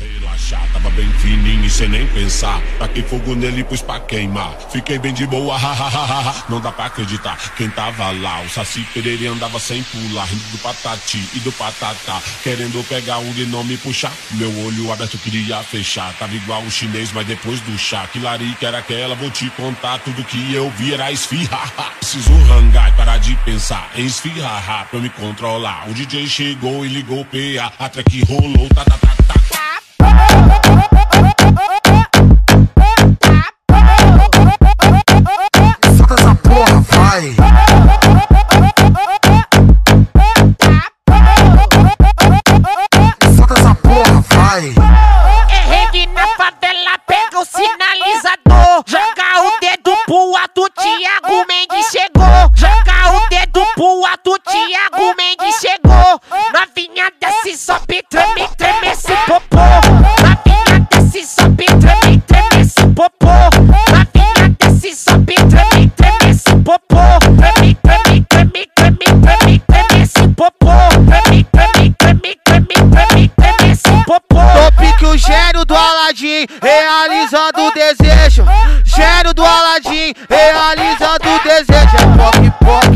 relaxar, tava bem fininho e sem nem pensar. Taquei fogo nele, pus pra queimar. Fiquei bem de boa. Não dá pra acreditar, quem tava lá. O Saci Pereira andava sem pular, rindo do patati e do patatá. Querendo pegar um de nome e puxar. Meu olho aberto queria fechar. Tava igual o chinês, mas depois do chá. Que larica era aquela, vou te contar. Tudo que eu vi era esfirra. Preciso rangar e parar de pensar em esfirra pra eu me controlar. O DJ chegou e ligou o PA. A track rolou, tá, tá, tá. Pro alto, Thiago Mendes chegou. Novinha desce, sobe, treme, treme esse popô. Novinha desce, sobe, treme, treme esse popô. Novinha desce, sobe, treme, treme esse popô. Treme, treme, treme, treme, treme, treme esse popô. Treme, treme, treme, treme, treme, treme esse popô. Top que o gênio do Aladim realizando o desejo. Gênio do Aladim realizando o desejo.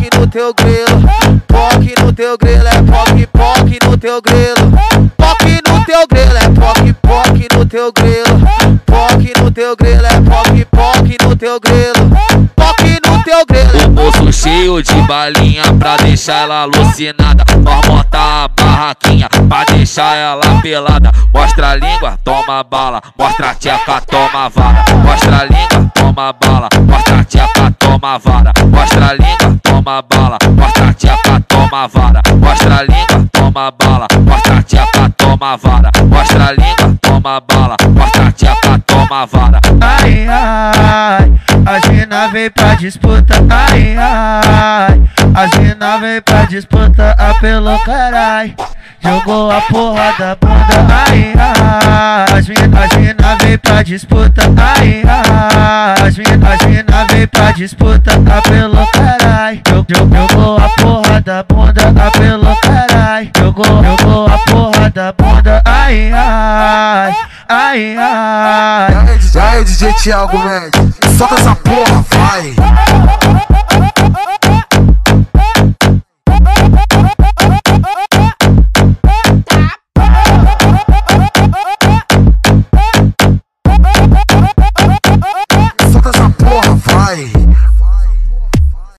Poc no teu grelo. Poc no teu grelo. É poc poc no teu grelo. Poc no teu grelo. É poc poc no teu grelo. Poc no teu grelo. É poc poc no teu grelo. Poc no teu grelo. O bolso cheio de balinha pra deixar ela alucinada. Nós monta a barraquinha pra deixar ela pelada. Mostra a língua, toma bala. Mostra a tcheca, toma vara. Mostra a língua, toma bala. Mostra a tcheca, toma vara. Mostra a língua, toma bala. Mostra a tcheca, toma vara. Mostra a língua, toma bala. Mostra a tcheca, toma vara. Mostra a língua, toma bala. Mostra a tcheca, toma vara. Ai, ai, a Gina vem pra disputa. Ai, ai, a Gina vem pra disputa. Apelou, carai. Jogou a porra da bunda. Ai, ai, a Gina, a Gina vem pra disputa. Ai, ai, a Gina, a Gina vem pra disputa. Apelou, carai. Jogou, jogou a porra da bunda. Apelou, carai. Jogou, jogou a porra da bunda. Ai, ai, ai, ai. E aí, DJ Thiago Mendes, solta essa porra, vai.